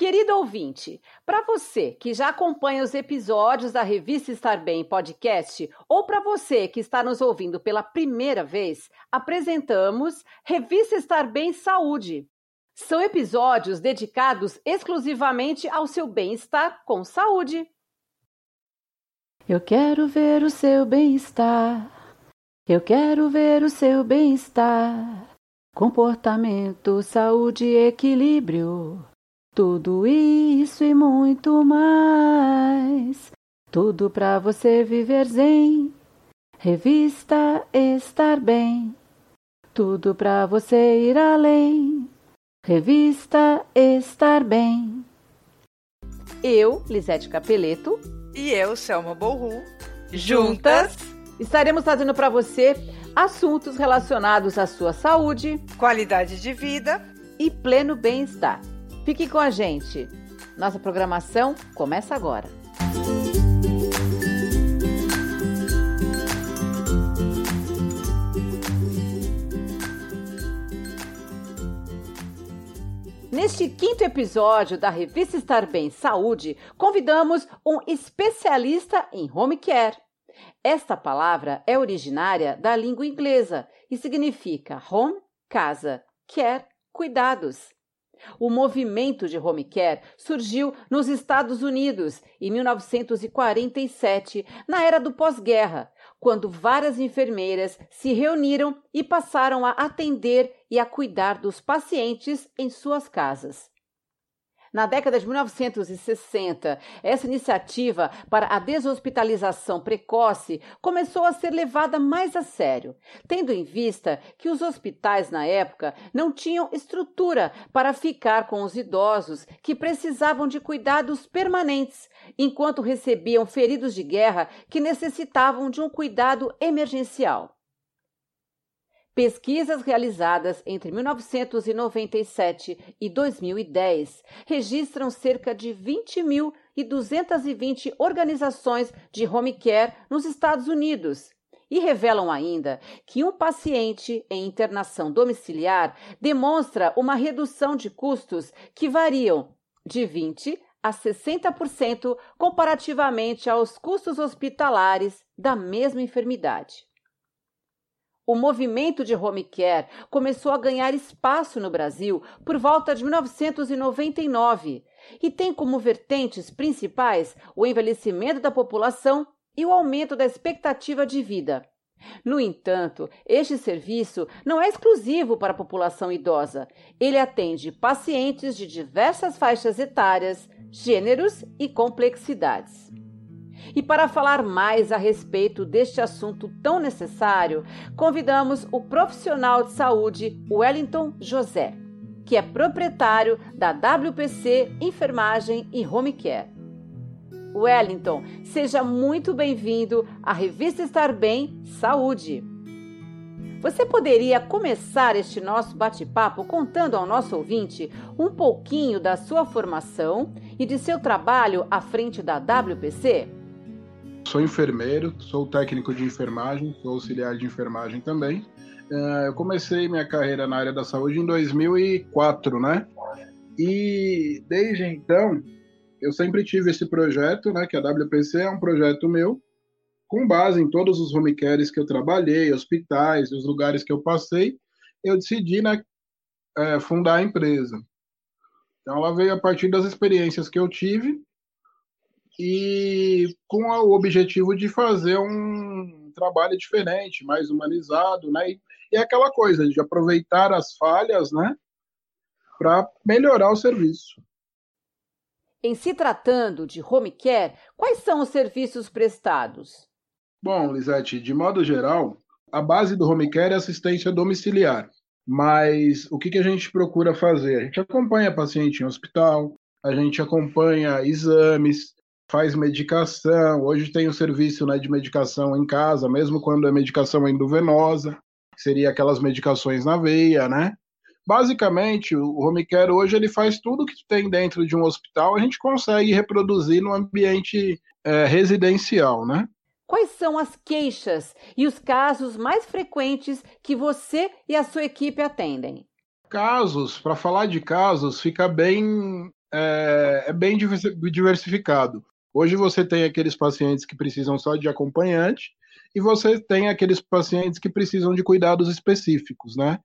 Querido ouvinte, para você que já acompanha os episódios da revista Estar Bem Podcast, ou para você que está nos ouvindo pela primeira vez, apresentamos Revista Estar Bem Saúde. São episódios dedicados exclusivamente ao seu bem-estar com saúde. Eu quero ver o seu bem-estar. Eu quero ver o seu bem-estar. Comportamento, saúde e equilíbrio. Tudo isso e muito mais. Tudo para você viver zen. Revista Estar Bem. Tudo para você ir além. Revista Estar Bem. Eu, Lisete Capeleto. E eu, Selma Borru. Juntas estaremos trazendo para você assuntos relacionados à sua saúde, qualidade de vida e pleno bem-estar. Fique com a gente. Nossa programação começa agora. Neste quinto episódio da revista Estar Bem Saúde, convidamos um especialista em home care. Esta palavra é originária da língua inglesa e significa home, casa, care, cuidados. O movimento de home care surgiu nos Estados Unidos em 1947, na era do pós-guerra, quando várias enfermeiras se reuniram e passaram a atender e a cuidar dos pacientes em suas casas. Na década de 1960, essa iniciativa para a deshospitalização precoce começou a ser levada mais a sério, tendo em vista que os hospitais na época não tinham estrutura para ficar com os idosos que precisavam de cuidados permanentes, enquanto recebiam feridos de guerra que necessitavam de um cuidado emergencial. Pesquisas realizadas entre 1997 e 2010 registram cerca de 20.220 organizações de home care nos Estados Unidos e revelam ainda que um paciente em internação domiciliar demonstra uma redução de custos que variam de 20 a 60% comparativamente aos custos hospitalares da mesma enfermidade. O movimento de home care começou a ganhar espaço no Brasil por volta de 1999 e tem como vertentes principais o envelhecimento da população e o aumento da expectativa de vida. No entanto, este serviço não é exclusivo para a população idosa. Ele atende pacientes de diversas faixas etárias, gêneros e complexidades. E para falar mais a respeito deste assunto tão necessário, convidamos o profissional de saúde Wellington José, que é proprietário da WPC Enfermagem e Home Care. Wellington, seja muito bem-vindo à revista Estar Bem Saúde. Você poderia começar este nosso bate-papo contando ao nosso ouvinte um pouquinho da sua formação e de seu trabalho à frente da WPC? Sou enfermeiro, sou técnico de enfermagem, sou auxiliar de enfermagem também. Uh, eu comecei minha carreira na área da saúde em 2004, né? E desde então, eu sempre tive esse projeto, né? Que a WPC é um projeto meu, com base em todos os home cares que eu trabalhei, hospitais, os lugares que eu passei, eu decidi né, é, fundar a empresa. Então, ela veio a partir das experiências que eu tive e com o objetivo de fazer um trabalho diferente, mais humanizado, né? E, e é aquela coisa de aproveitar as falhas, né? Para melhorar o serviço. Em se tratando de home care, quais são os serviços prestados? Bom, Lisete, de modo geral, a base do home care é assistência domiciliar. Mas o que, que a gente procura fazer? A gente acompanha paciente em hospital, a gente acompanha exames, faz medicação. Hoje tem o serviço né, de medicação em casa, mesmo quando é medicação endovenosa, que seria aquelas medicações na veia, né? Basicamente, o home care hoje ele faz tudo que tem dentro de um hospital, a gente consegue reproduzir no ambiente é, residencial, né? Quais são as queixas e os casos mais frequentes que você e a sua equipe atendem? Casos, para falar de casos, fica bem é, é, bem diversificado. Hoje você tem aqueles pacientes que precisam só de acompanhante e você tem aqueles pacientes que precisam de cuidados específicos, né?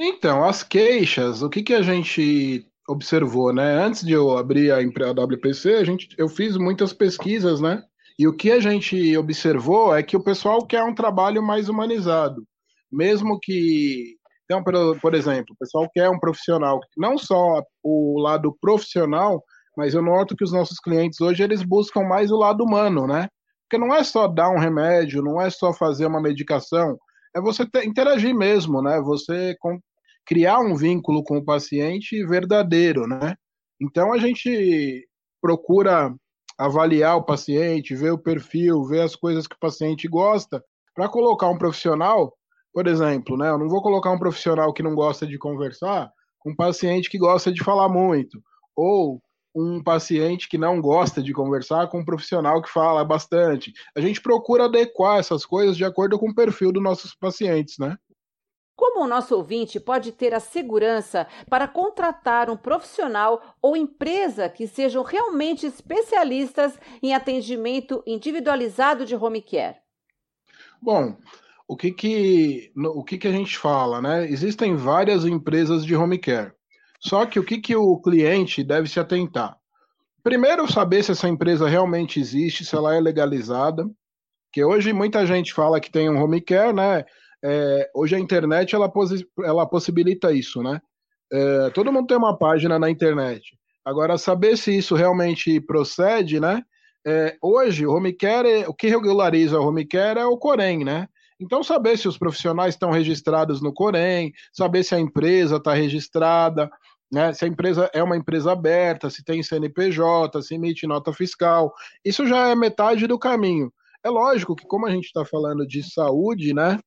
Então, as queixas, o que, que a gente observou, né? Antes de eu abrir a, WPC, a gente, eu fiz muitas pesquisas, né? E o que a gente observou é que o pessoal quer um trabalho mais humanizado, mesmo que então, por, por exemplo, o pessoal quer um profissional, não só o lado profissional, mas eu noto que os nossos clientes hoje eles buscam mais o lado humano, né? Porque não é só dar um remédio, não é só fazer uma medicação, é você ter, interagir mesmo, né? Você com, criar um vínculo com o paciente verdadeiro, né? Então a gente procura avaliar o paciente, ver o perfil, ver as coisas que o paciente gosta, para colocar um profissional, por exemplo, né? Eu não vou colocar um profissional que não gosta de conversar com um paciente que gosta de falar muito, ou um paciente que não gosta de conversar com um profissional que fala bastante. A gente procura adequar essas coisas de acordo com o perfil dos nossos pacientes, né? Como o nosso ouvinte pode ter a segurança para contratar um profissional ou empresa que sejam realmente especialistas em atendimento individualizado de home care? Bom, o que que, o que, que a gente fala, né? Existem várias empresas de home care. Só que o que, que o cliente deve se atentar? Primeiro, saber se essa empresa realmente existe, se ela é legalizada. Que hoje muita gente fala que tem um home care, né? É, hoje a internet ela, ela possibilita isso, né? É, todo mundo tem uma página na internet. Agora, saber se isso realmente procede, né? É, hoje, o home care, o que regulariza o home care é o Corém, né? Então, saber se os profissionais estão registrados no Corém, saber se a empresa está registrada, né? Se a empresa é uma empresa aberta, se tem CNPJ, se emite nota fiscal, isso já é metade do caminho. É lógico que, como a gente está falando de saúde, né?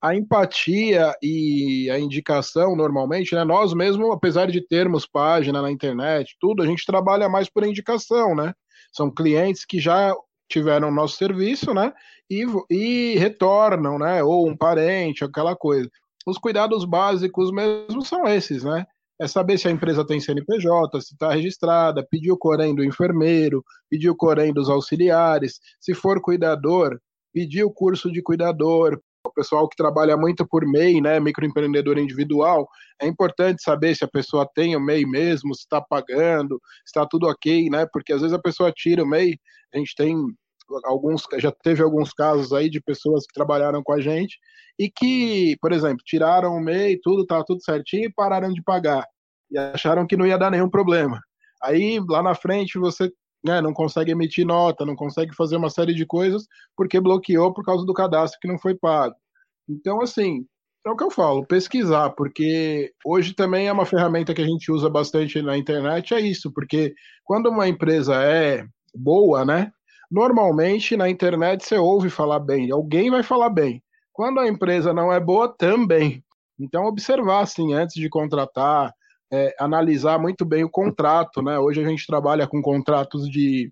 A empatia e a indicação, normalmente, né? Nós mesmo, apesar de termos página na internet, tudo, a gente trabalha mais por indicação, né? São clientes que já tiveram nosso serviço, né? E, e retornam, né? Ou um parente, aquela coisa. Os cuidados básicos mesmo são esses, né? é saber se a empresa tem CNPJ, se está registrada, pedir o Corém do enfermeiro, pedir o Corém dos auxiliares, se for cuidador, pedir o curso de cuidador. Pessoal que trabalha muito por MEI, né, microempreendedor individual, é importante saber se a pessoa tem o MEI mesmo, se está pagando, se está tudo ok, né, porque às vezes a pessoa tira o MEI, a gente tem alguns, já teve alguns casos aí de pessoas que trabalharam com a gente e que, por exemplo, tiraram o MEI, tudo estava tudo certinho e pararam de pagar e acharam que não ia dar nenhum problema. Aí lá na frente você né, não consegue emitir nota, não consegue fazer uma série de coisas porque bloqueou por causa do cadastro que não foi pago. Então, assim, é o que eu falo, pesquisar, porque hoje também é uma ferramenta que a gente usa bastante na internet, é isso, porque quando uma empresa é boa, né, Normalmente na internet você ouve falar bem, alguém vai falar bem. Quando a empresa não é boa, também. Então, observar, assim, antes de contratar, é, analisar muito bem o contrato, né? Hoje a gente trabalha com contratos de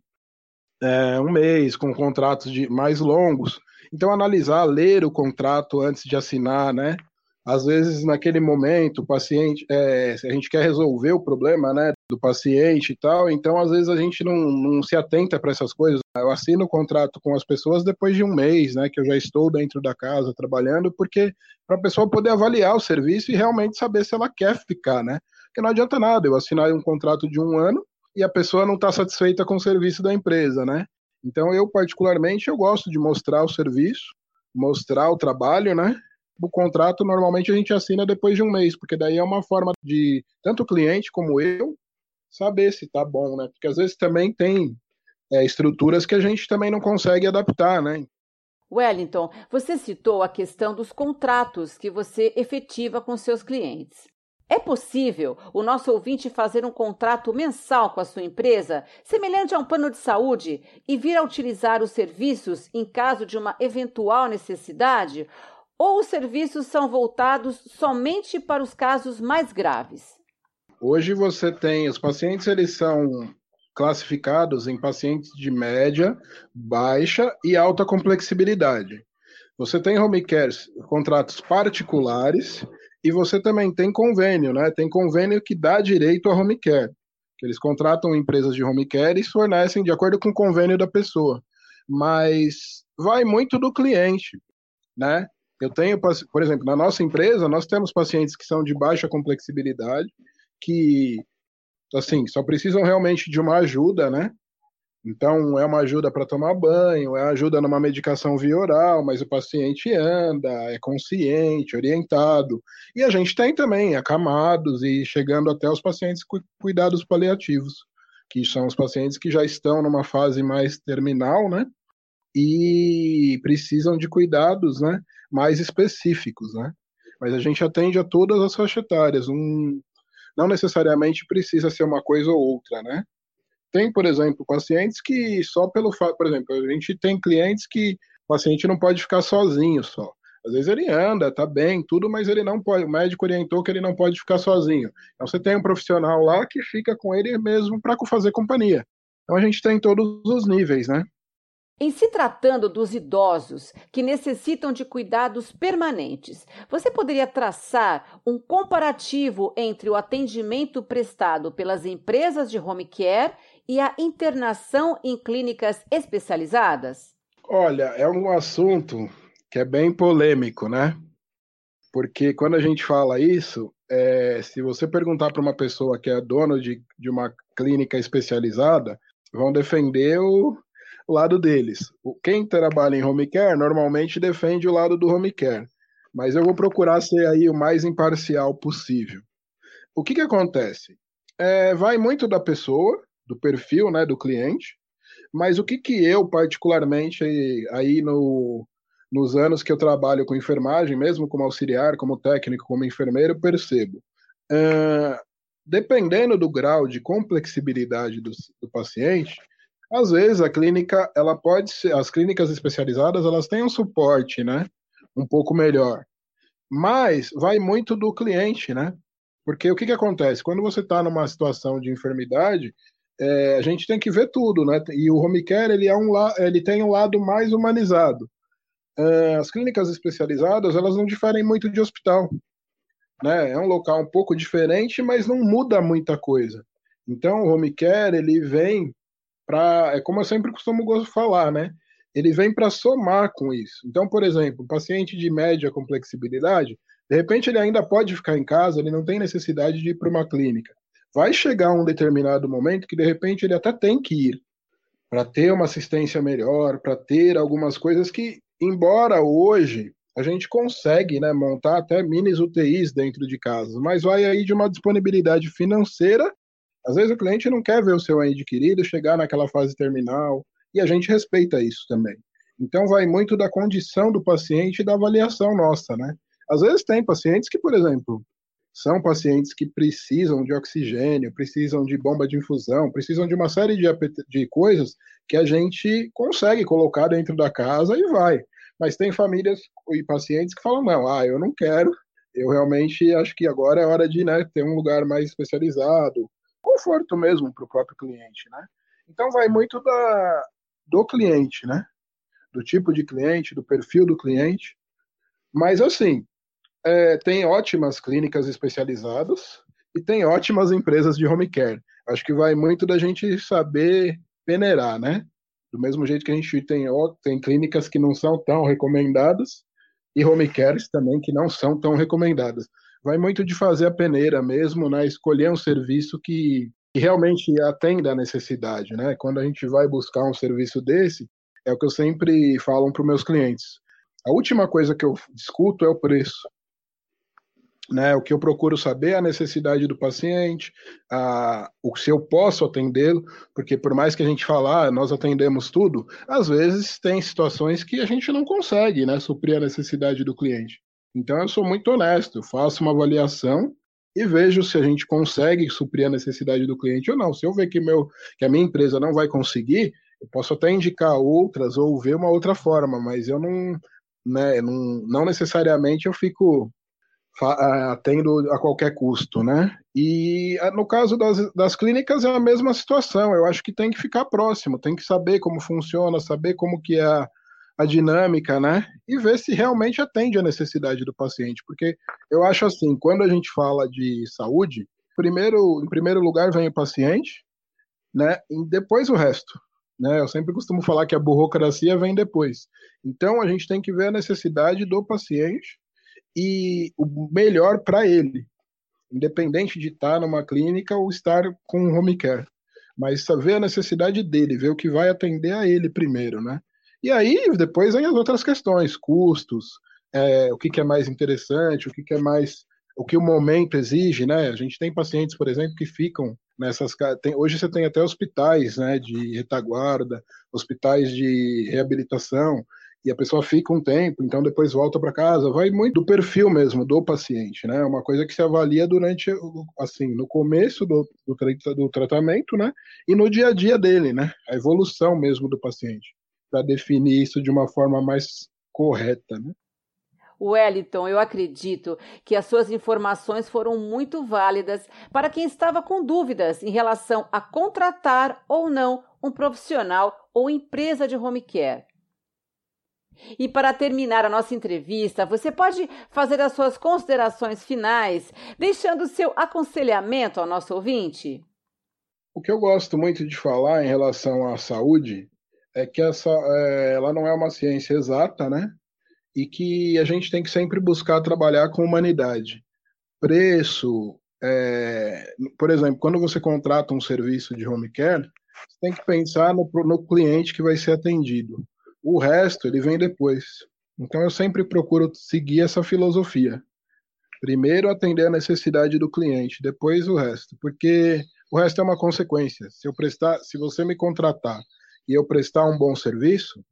é, um mês, com contratos de mais longos. Então, analisar, ler o contrato antes de assinar, né? Às vezes, naquele momento, o paciente, é, a gente quer resolver o problema, né? do paciente e tal, então às vezes a gente não, não se atenta para essas coisas. Eu assino o contrato com as pessoas depois de um mês, né, que eu já estou dentro da casa trabalhando, porque para a pessoa poder avaliar o serviço e realmente saber se ela quer ficar, né? Porque não adianta nada eu assinar um contrato de um ano e a pessoa não está satisfeita com o serviço da empresa, né? Então eu particularmente eu gosto de mostrar o serviço, mostrar o trabalho, né? O contrato normalmente a gente assina depois de um mês, porque daí é uma forma de tanto o cliente como eu saber se tá bom, né? Porque às vezes também tem é, estruturas que a gente também não consegue adaptar, né? Wellington, você citou a questão dos contratos que você efetiva com seus clientes. É possível o nosso ouvinte fazer um contrato mensal com a sua empresa, semelhante a um plano de saúde, e vir a utilizar os serviços em caso de uma eventual necessidade? Ou os serviços são voltados somente para os casos mais graves? Hoje você tem, os pacientes eles são classificados em pacientes de média, baixa e alta complexibilidade. Você tem home care, contratos particulares e você também tem convênio, né? Tem convênio que dá direito a home care. Que eles contratam empresas de home care e fornecem de acordo com o convênio da pessoa. Mas vai muito do cliente, né? Eu tenho, por exemplo, na nossa empresa, nós temos pacientes que são de baixa complexibilidade que, assim, só precisam realmente de uma ajuda, né? Então, é uma ajuda para tomar banho, é ajuda numa medicação via oral, mas o paciente anda, é consciente, orientado. E a gente tem também acamados e chegando até os pacientes com cuidados paliativos, que são os pacientes que já estão numa fase mais terminal, né? E precisam de cuidados, né? Mais específicos, né? Mas a gente atende a todas as faixas etárias. Um, não necessariamente precisa ser uma coisa ou outra, né? Tem, por exemplo, pacientes que só pelo fato, por exemplo, a gente tem clientes que o paciente não pode ficar sozinho só. Às vezes ele anda, tá bem, tudo, mas ele não pode. O médico orientou que ele não pode ficar sozinho. Então você tem um profissional lá que fica com ele mesmo para fazer companhia. Então a gente tem todos os níveis, né? Em se tratando dos idosos que necessitam de cuidados permanentes, você poderia traçar um comparativo entre o atendimento prestado pelas empresas de home care e a internação em clínicas especializadas? Olha, é um assunto que é bem polêmico, né? Porque quando a gente fala isso, é, se você perguntar para uma pessoa que é dono de, de uma clínica especializada, vão defender o, o lado deles. Quem trabalha em home care normalmente defende o lado do home care, mas eu vou procurar ser aí o mais imparcial possível. O que, que acontece? É, vai muito da pessoa, do perfil né, do cliente, mas o que, que eu, particularmente, aí no, nos anos que eu trabalho com enfermagem, mesmo como auxiliar, como técnico, como enfermeiro, percebo. Uh, dependendo do grau de complexibilidade do, do paciente, às vezes a clínica, ela pode ser, as clínicas especializadas, elas têm um suporte, né? Um pouco melhor. Mas vai muito do cliente, né? Porque o que, que acontece? Quando você está numa situação de enfermidade, é, a gente tem que ver tudo, né? E o home care ele, é um ele tem um lado mais humanizado. É, as clínicas especializadas elas não diferem muito de hospital, né? É um local um pouco diferente, mas não muda muita coisa. Então o home care ele vem para. É como eu sempre costumo falar, né? Ele vem para somar com isso. Então, por exemplo, um paciente de média complexibilidade, de repente ele ainda pode ficar em casa, ele não tem necessidade de ir para uma clínica. Vai chegar um determinado momento que de repente ele até tem que ir para ter uma assistência melhor, para ter algumas coisas que, embora hoje a gente consegue né, montar até minis UTIs dentro de casa, mas vai aí de uma disponibilidade financeira às vezes o cliente não quer ver o seu ente querido chegar naquela fase terminal, e a gente respeita isso também. Então vai muito da condição do paciente e da avaliação nossa, né? Às vezes tem pacientes que, por exemplo, são pacientes que precisam de oxigênio, precisam de bomba de infusão, precisam de uma série de, de coisas que a gente consegue colocar dentro da casa e vai. Mas tem famílias e pacientes que falam, não, ah, eu não quero, eu realmente acho que agora é hora de né, ter um lugar mais especializado, conforto mesmo para o próprio cliente, né? Então vai muito da, do cliente, né? Do tipo de cliente, do perfil do cliente. Mas assim, é, tem ótimas clínicas especializadas e tem ótimas empresas de home care. Acho que vai muito da gente saber peneirar, né? Do mesmo jeito que a gente tem, tem clínicas que não são tão recomendadas e home cares também que não são tão recomendadas. Vai muito de fazer a peneira mesmo, né? Escolher um serviço que, que realmente atenda a necessidade, né? Quando a gente vai buscar um serviço desse, é o que eu sempre falo para os meus clientes. A última coisa que eu discuto é o preço. Né, o que eu procuro saber é a necessidade do paciente, a, o se eu posso atendê-lo, porque por mais que a gente falar, ah, nós atendemos tudo, às vezes tem situações que a gente não consegue, né, suprir a necessidade do cliente. Então eu sou muito honesto, faço uma avaliação e vejo se a gente consegue suprir a necessidade do cliente ou não. Se eu ver que, meu, que a minha empresa não vai conseguir, eu posso até indicar outras ou ver uma outra forma, mas eu não, né, não, não necessariamente eu fico atendo a qualquer custo, né? E no caso das, das clínicas é a mesma situação. Eu acho que tem que ficar próximo, tem que saber como funciona, saber como que é a, a dinâmica, né? E ver se realmente atende a necessidade do paciente, porque eu acho assim, quando a gente fala de saúde, primeiro, em primeiro lugar vem o paciente, né? E depois o resto. Né? Eu sempre costumo falar que a burocracia vem depois. Então a gente tem que ver a necessidade do paciente e o melhor para ele, independente de estar numa clínica ou estar com um home care. Mas ver a necessidade dele, ver o que vai atender a ele primeiro, né? E aí depois vem as outras questões, custos, é, o que, que, é mais interessante, o que, que é mais o que o momento exige, né? A gente tem pacientes, por exemplo, que ficam nessas tem, hoje você tem até hospitais, né, de retaguarda, hospitais de reabilitação e a pessoa fica um tempo, então depois volta para casa. Vai muito do perfil mesmo do paciente, né? É uma coisa que se avalia durante, assim, no começo do, do, do tratamento, né? E no dia a dia dele, né? A evolução mesmo do paciente, para definir isso de uma forma mais correta, né? Wellington, eu acredito que as suas informações foram muito válidas para quem estava com dúvidas em relação a contratar ou não um profissional ou empresa de home care. E para terminar a nossa entrevista, você pode fazer as suas considerações finais, deixando o seu aconselhamento ao nosso ouvinte? O que eu gosto muito de falar em relação à saúde é que essa, é, ela não é uma ciência exata, né? E que a gente tem que sempre buscar trabalhar com humanidade. Preço, é, por exemplo, quando você contrata um serviço de home care, você tem que pensar no, no cliente que vai ser atendido o resto, ele vem depois. Então eu sempre procuro seguir essa filosofia. Primeiro atender a necessidade do cliente, depois o resto, porque o resto é uma consequência. Se eu prestar, se você me contratar e eu prestar um bom serviço,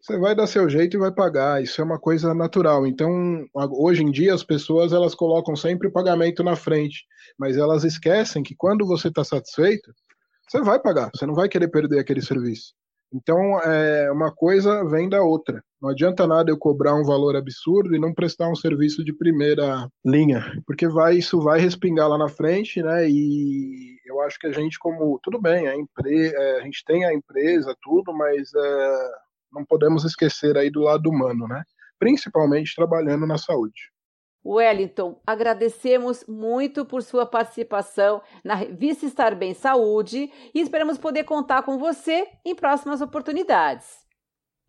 você vai dar seu jeito e vai pagar. Isso é uma coisa natural. Então, hoje em dia as pessoas elas colocam sempre o pagamento na frente, mas elas esquecem que quando você está satisfeito, você vai pagar. Você não vai querer perder aquele serviço. Então, é, uma coisa vem da outra. Não adianta nada eu cobrar um valor absurdo e não prestar um serviço de primeira linha, porque vai isso vai respingar lá na frente, né? E eu acho que a gente, como tudo bem, a, empre, é, a gente tem a empresa, tudo, mas é, não podemos esquecer aí do lado humano, né? Principalmente trabalhando na saúde. Wellington, agradecemos muito por sua participação na revista Estar Bem Saúde e esperamos poder contar com você em próximas oportunidades.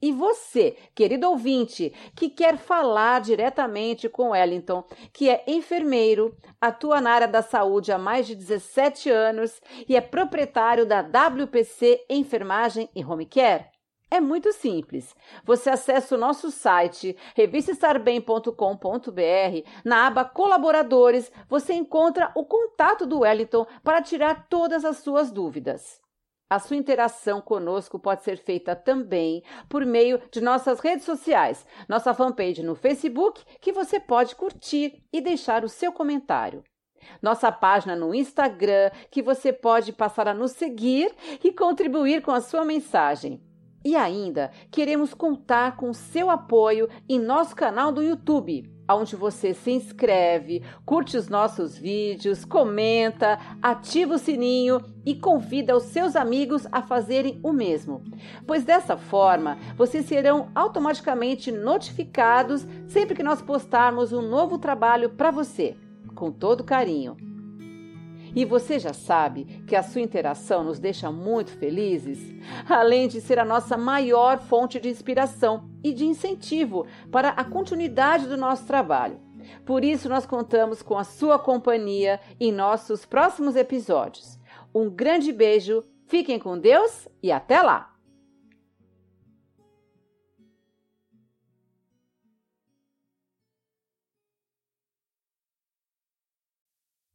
E você, querido ouvinte, que quer falar diretamente com Wellington, que é enfermeiro, atua na área da saúde há mais de 17 anos e é proprietário da WPC Enfermagem e Home Care? É muito simples. Você acessa o nosso site revistaestarbem.com.br. Na aba Colaboradores, você encontra o contato do Wellington para tirar todas as suas dúvidas. A sua interação conosco pode ser feita também por meio de nossas redes sociais, nossa fanpage no Facebook, que você pode curtir e deixar o seu comentário. Nossa página no Instagram, que você pode passar a nos seguir e contribuir com a sua mensagem. E ainda queremos contar com seu apoio em nosso canal do YouTube, onde você se inscreve, curte os nossos vídeos, comenta, ativa o sininho e convida os seus amigos a fazerem o mesmo. Pois dessa forma, vocês serão automaticamente notificados sempre que nós postarmos um novo trabalho para você, com todo carinho. E você já sabe que a sua interação nos deixa muito felizes, além de ser a nossa maior fonte de inspiração e de incentivo para a continuidade do nosso trabalho. Por isso, nós contamos com a sua companhia em nossos próximos episódios. Um grande beijo, fiquem com Deus e até lá!